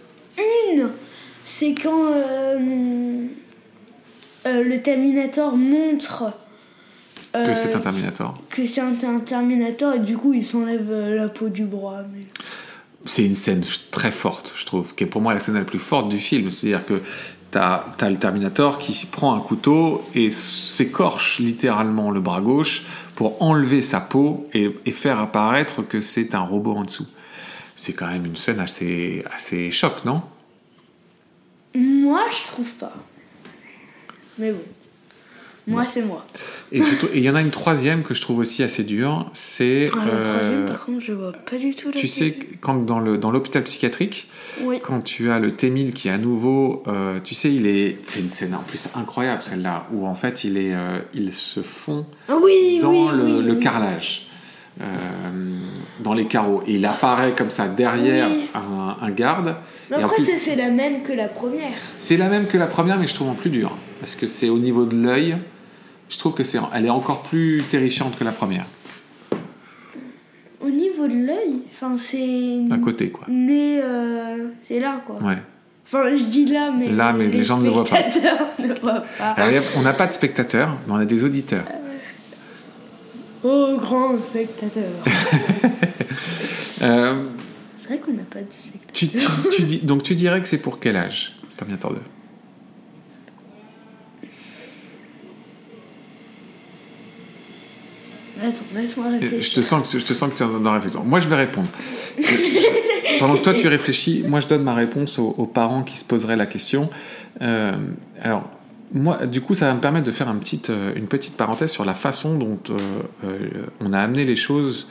une C'est quand euh, euh, le Terminator montre Que euh, c'est un Terminator. que c'est un, un Terminator et du coup il s'enlève euh, la peau du bras. Mais... C'est une scène très forte, je trouve, qui est pour moi la scène la plus forte du film. C'est-à-dire que t'as as le Terminator qui prend un couteau et s'écorche littéralement le bras gauche pour enlever sa peau et, et faire apparaître que c'est un robot en dessous. C'est quand même une scène assez, assez choc, non? Moi je trouve pas. Mais bon. Moi c'est moi. Et il y en a une troisième que je trouve aussi assez dure, c'est... Ah, la troisième euh, par contre je vois pas du tout tu sais, quand dans le dans l'hôpital psychiatrique, Oui. quand tu as le T-1000 qui est à nouveau, euh, tu sais, il est, c'est une scène en plus incroyable celle-là, où en fait il est, euh, il se fond Ah Oui, dans oui, le, carrelage, euh, dans les carreaux, et il apparaît comme ça derrière un, un garde. Mais après c'est la même que la première. c'est la même que la première, mais je trouve en plus dur, parce que c'est au niveau de l'œil. Je trouve que c'est, elle est encore plus terrifiante que la première, Au niveau de l'œil, enfin c'est. à côté quoi. Né, euh, c'est là quoi. Ouais. Enfin, je dis là, mais. Là, mais les gens ne le voient pas. *laughs* ne voient pas. Alors, il y a- on n'a pas de spectateurs, mais on a des auditeurs. Oh, grand spectateur. *laughs* Euh, c'est vrai qu'on n'a pas de spectateurs. Tu, tu- tu dis, donc tu dirais que c'est pour quel âge Terminator 2 Attends, laisse-moi Je te sens que je te sens que tu es dans la réflexion. Moi, je vais répondre. Pendant que toi tu réfléchis, moi je donne ma réponse aux, aux parents qui se poseraient la question. Euh, alors, moi, du coup, ça va me permettre de faire un petit, euh, une petite parenthèse sur la façon dont euh, on a amené les choses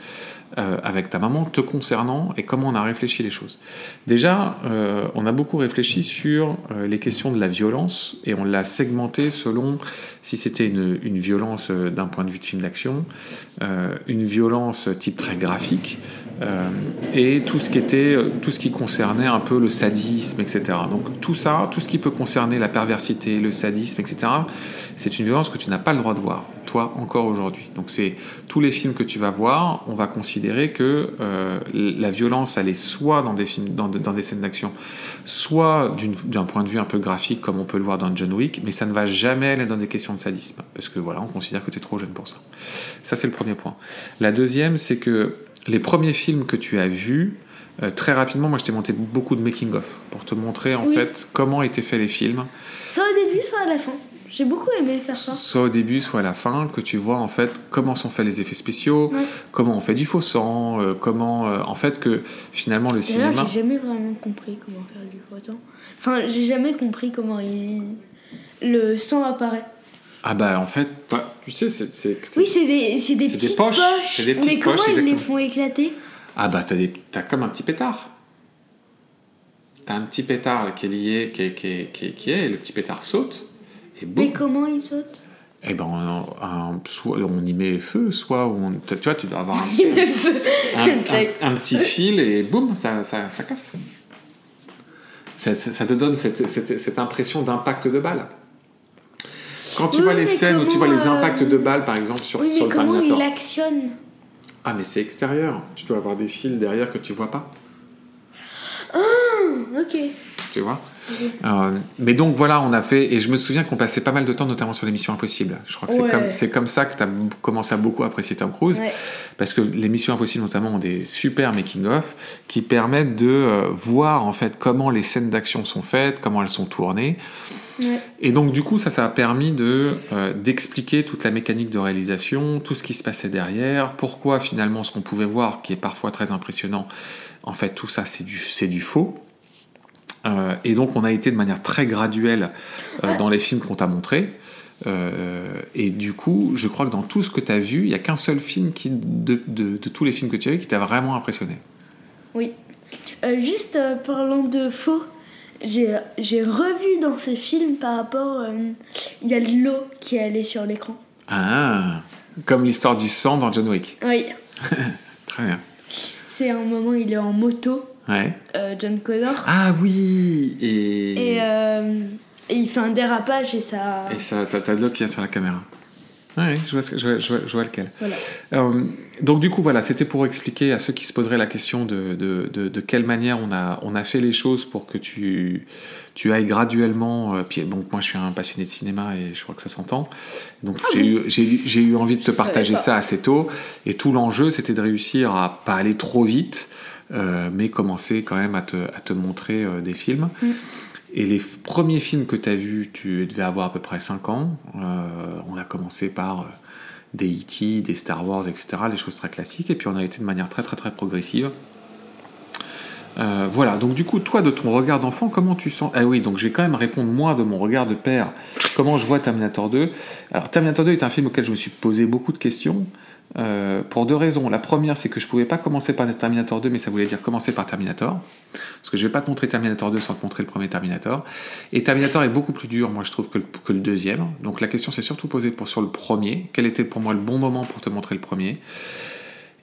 euh, avec ta maman te concernant et comment on a réfléchi les choses. Déjà, euh, on a beaucoup réfléchi sur euh, les questions de la violence et on l'a segmenté selon si c'était une, violence d'un point de vue de film d'action, une violence type très graphique, et tout ce qui était, tout ce qui concernait un peu le sadisme, etc. Donc tout ça, tout ce qui peut concerner la perversité, le sadisme, etc. C'est une violence que tu n'as pas le droit de voir. toi encore aujourd'hui. Donc c'est tous les films que tu vas voir, on va considérer que euh, la violence, elle est soit dans des films, dans, dans des scènes d'action, soit d'un point de vue un peu graphique, comme on peut le voir dans John Wick, mais ça ne va jamais aller dans des questions de sadisme, parce que voilà, on considère que tu es trop jeune pour ça. Ça c'est le premier point. La deuxième, c'est que les premiers films que tu as vus, euh, très rapidement, moi je t'ai monté beaucoup de making-of pour te montrer en fait comment étaient faits les films. Soit au début, soit à la fin. J'ai beaucoup aimé faire ça. Soit au début, soit à la fin, que tu vois en fait comment sont faits les effets spéciaux, comment on fait du faux sang, euh, comment euh, en fait que finalement le cinéma. J'ai jamais vraiment compris comment faire du faux sang. Enfin, j'ai jamais compris comment il... le sang apparaît. Ah bah en fait, tu sais, c'est. Oui, c'est des, des, petites poches. Des petites mais comment ils les font éclater? Ah bah t'as, des, comme un petit pétard. T'as un petit pétard qui est lié, qui est, qui est, qui est, qui est et le petit pétard saute mais comment il saute? Eh ben, on, soit on y met feu, soit on, tu vois, tu dois avoir un, *laughs* un, petit fil et boum, ça, ça, ça casse. Ça, ça, te donne cette, cette, cette impression d'impact de balle. Quand tu vois les scènes où tu vois les impacts de balles, par exemple, sur, oui, sur le comment il actionne Ah, mais c'est extérieur. Tu dois avoir des fils derrière que tu vois pas. Ah, ok. Tu vois euh, mais donc voilà, on a fait, et je me souviens qu'on passait pas mal de temps, notamment sur l'émission Impossible. Je crois que c'est comme, comme, ça que tu as commencé à beaucoup apprécier Tom Cruise, parce que les missions Impossible notamment ont des super making-of qui permettent de euh, voir en fait comment les scènes d'action sont faites, comment elles sont tournées. Et donc du coup, ça, ça a permis de euh, d'expliquer toute la mécanique de réalisation, tout ce qui se passait derrière, pourquoi finalement ce qu'on pouvait voir, qui est parfois très impressionnant, en fait tout ça c'est du c'est du faux. Euh, et donc on a été de manière très graduelle euh, dans les films qu'on t'a montrés. Euh, et du coup, je crois que dans tout ce que tu as vu, il n'y a qu'un seul film qui, de, de, tous les films que tu as vus qui t'a vraiment impressionné. Oui. juste parlant de faux, j'ai revu dans ces films par rapport. Il y a l'eau qui est allée sur l'écran. Ah, comme l'histoire du sang dans John Wick. Oui. *laughs* Très bien. C'est un moment, il est en moto euh, John Connor. Ah oui Et, euh, et, il fait un dérapage et ça. Et ça, t'as de l'eau qui vient sur la caméra. Oui, je vois, je, vois, je, vois, lequel. Voilà. Euh, donc du coup, voilà, c'était pour expliquer à ceux qui se poseraient la question de, de, de, quelle manière on a, on a fait les choses pour que tu, tu ailles graduellement. puis bon, moi, je suis un passionné de cinéma et je crois que ça s'entend. Donc ah j'ai eu, j'ai eu envie de te partager ça assez tôt. Et tout l'enjeu, c'était de réussir à pas aller trop vite, euh, mais commencer quand même à te, à te montrer euh, des films. Mm. Et les premiers films que tu as vus, tu devais avoir à peu près 5 ans. Euh, on a commencé par des E.T., des Star Wars, etc., des choses très classiques, et puis on a été de manière très très très progressive. voilà, donc du coup, toi, de ton regard d'enfant, comment tu sens? Ah oui, donc j'ai quand même répondre, moi, de mon regard de père, comment je vois Terminator 2. Alors, Terminator 2 est un film auquel je me suis posé beaucoup de questions. Euh, pour deux raisons. La première, c'est que je pouvais pas commencer par Terminator 2, mais ça voulait dire commencer par Terminator. Parce que je vais pas te montrer Terminator 2 sans te montrer le premier Terminator. Et Terminator est beaucoup plus dur, moi, je trouve, que le, que le deuxième. Donc la question s'est surtout posée pour, sur le premier. Quel était pour moi le bon moment pour te montrer le premier?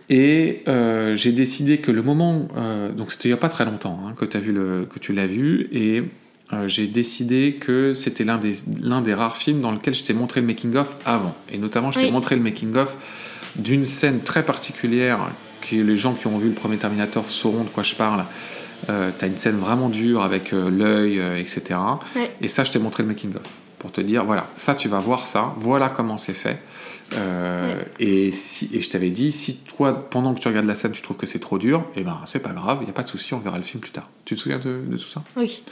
Et euh, j'ai décidé que le moment, euh, donc c'était il n'y a pas très longtemps hein, que, as vu le, que tu l'as vu, et j'ai décidé que c'était l'un des, l'un des rares films dans lequel je t'ai montré le making-of avant. Et notamment, je t'ai montré le making-of d'une scène très particulière que les gens qui ont vu le premier Terminator sauront de quoi je parle. Euh, T'as une scène vraiment dure avec euh, l'œil, euh, etc. Et ça, je t'ai montré le making-of pour te dire voilà, ça tu vas voir ça, voilà comment c'est fait. Et, si, et je t'avais dit, si toi, pendant que tu regardes la scène, tu trouves que c'est trop dur, eh ben c'est pas grave, il n'y a pas de souci, on verra le film plus tard. Tu te souviens de, de tout ça? Oui.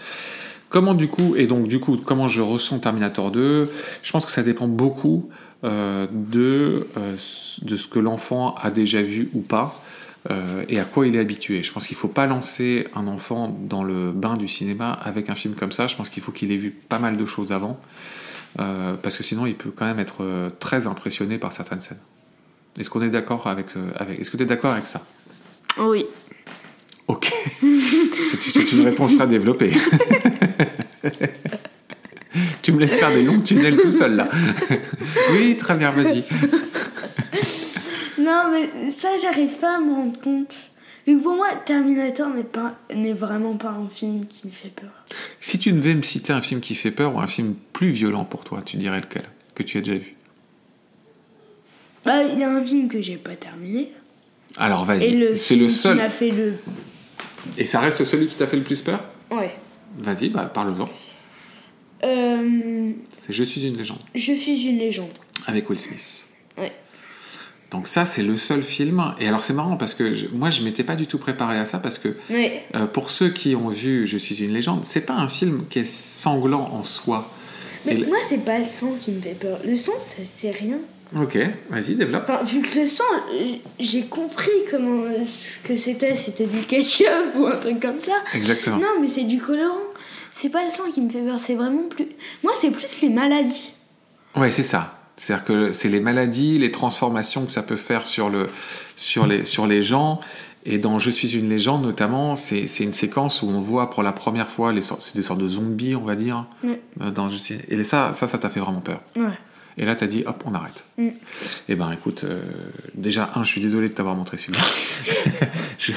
Comment du coup, et donc du coup, comment je ressens Terminator 2 Je pense que ça dépend beaucoup euh, de, euh, de ce que l'enfant a déjà vu ou pas. Euh, et à quoi il est habitué. Je pense qu'il ne faut pas lancer un enfant dans le bain du cinéma avec un film comme ça. Je pense qu'il faut qu'il ait vu pas mal de choses avant, parce que sinon il peut quand même être très impressionné par certaines scènes. Est-ce qu'on est d'accord avec, avec Est-ce que tu es d'accord avec ça? Oui. Ok. *laughs* C'est une réponse très développée. *laughs* *laughs* tu me laisses faire des longs tunnels tout seul là. *laughs* oui, très bien, vas-y. non, mais ça, j'arrive pas à me rendre compte. Vu que pour moi, Terminator n'est pas n'est vraiment pas un film qui me fait peur. Si tu devais me citer un film qui fait peur ou un film plus violent pour toi, tu dirais lequel Que tu as déjà vu? Bah, il y a un film que j'ai pas terminé. Alors Et vas-y, le c'est film le qui seul. m'a fait le. Et ça reste celui qui t'a fait le plus peur? Ouais. Vas-y, bah parle-en. Euh, C'est Je suis une légende, je suis une légende. avec Will Smith. Ouais. Donc ça, c'est le seul film. Et alors c'est marrant parce que je- moi, je m'étais pas du tout préparé à ça parce que Ouais. euh, pour ceux qui ont vu Je suis une légende, c'est pas un film qui est sanglant en soi. Mais Et moi, c'est pas le sang qui me fait peur. Le sang, ça c'est rien. Ok, vas-y, développe. Enfin, vu que le sang, euh, j'ai compris comment euh, ce que c'était. C'était du ketchup *laughs* ou un truc comme ça. Exactement. Non, mais c'est du colorant. C'est pas le sang qui me fait peur. C'est vraiment plus. Moi, c'est plus les maladies. Ouais, c'est ça. C'est-à-dire que c'est les maladies, les transformations que ça peut faire sur, le, sur, les, sur les gens. Et dans Je suis une légende, notamment, c'est une séquence où on voit pour la première fois, c'est des sortes de zombies, on va dire. Ouais. euh, Dans Je suis- Et ça, ça, ça t'a fait vraiment peur. Ouais. Et là, t'as dit, hop, on arrête. Mm. Eh ben, écoute, euh, déjà, un, je suis désolé de t'avoir montré celui-là. *laughs* je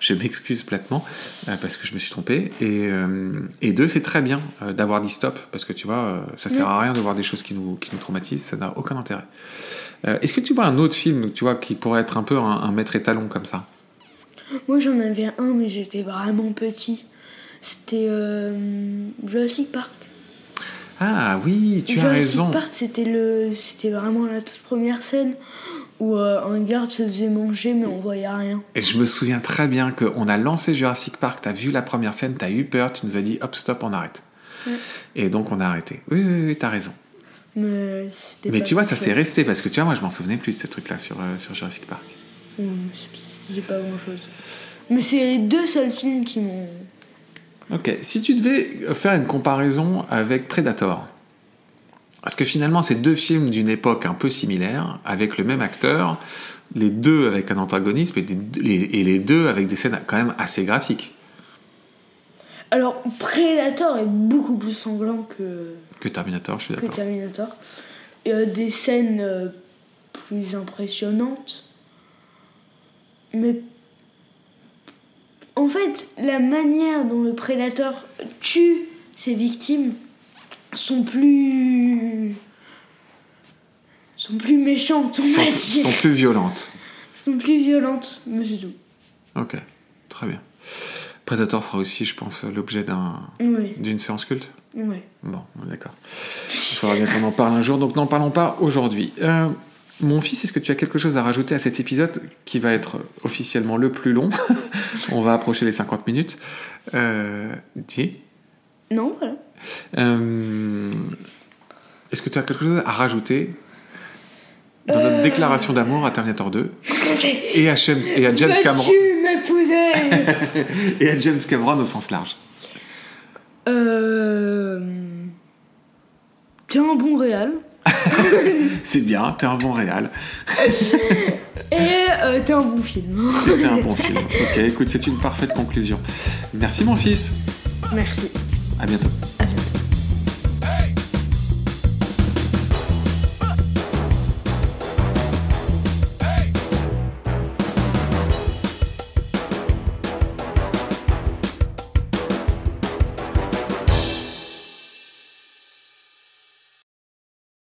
je m'excuse platement euh, parce que je me suis trompé. Et, euh, et deux, c'est très bien d'avoir dit stop parce que tu vois, ça sert à rien de voir des choses qui nous, qui nous traumatisent, ça n'a aucun intérêt. Est-ce que tu vois un autre film, tu vois, qui pourrait être un peu un, un maître étalon comme ça? Moi, j'en avais un, mais j'étais vraiment petit. C'était Jurassic Park. Ah oui, tu as Jurassic raison. Park, c'était le, c'était vraiment la toute première scène où euh, un garde se faisait manger, mais on voyait rien. Et je me souviens très bien qu'on a lancé Jurassic Park, t'as vu la première scène, t'as eu peur, tu nous as dit hop, stop, on arrête. Ouais. Et donc on a arrêté. Oui, oui, oui, t'as raison. Mais, tu vois, ça grand-chose. s'est resté parce que tu vois, moi je m'en souvenais plus de ce truc-là sur, euh, sur Jurassic Park. Mais c'est- pas grand chose. Mais c'est les deux seuls films qui m'ont. Ok, si tu devais faire une comparaison avec Predator, parce que finalement c'est deux films d'une époque un peu similaire, avec le même acteur, les deux avec un antagonisme et, des- et- et les deux avec des scènes quand même assez graphiques Alors, Predator est beaucoup plus sanglant que, que Terminator, je suis que d'accord. Terminator. Il y a des scènes euh, plus impressionnantes. Mais. En fait, la manière dont le prédateur tue ses victimes sont plus. sont plus méchantes, on va Sont, dire. sont plus violentes. Sont plus violentes, c'est tout. Ok, très bien. Predator fera aussi, je pense, l'objet d'un- Oui, d'une séance culte. oui. Bon, d'accord. Il faudra bien qu'on en parle un jour, donc n'en parlons pas aujourd'hui. Euh, mon fils, est-ce que tu as quelque chose à rajouter à cet épisode qui va être officiellement le plus long? On va approcher les 50 minutes. Euh, dis. Non, voilà. Euh, est-ce que tu as quelque chose à rajouter dans notre déclaration d'amour à Terminator 2 *laughs* et à James, et à James Cameron *laughs* et à James Cameron au sens large Euh. T'es un bon réal. *laughs* C'est bien, t'es un bon réal. Et euh, t'es un bon film. C'était un bon film. Ok, écoute, c'est une parfaite conclusion. Merci mon fils. Merci. À bientôt.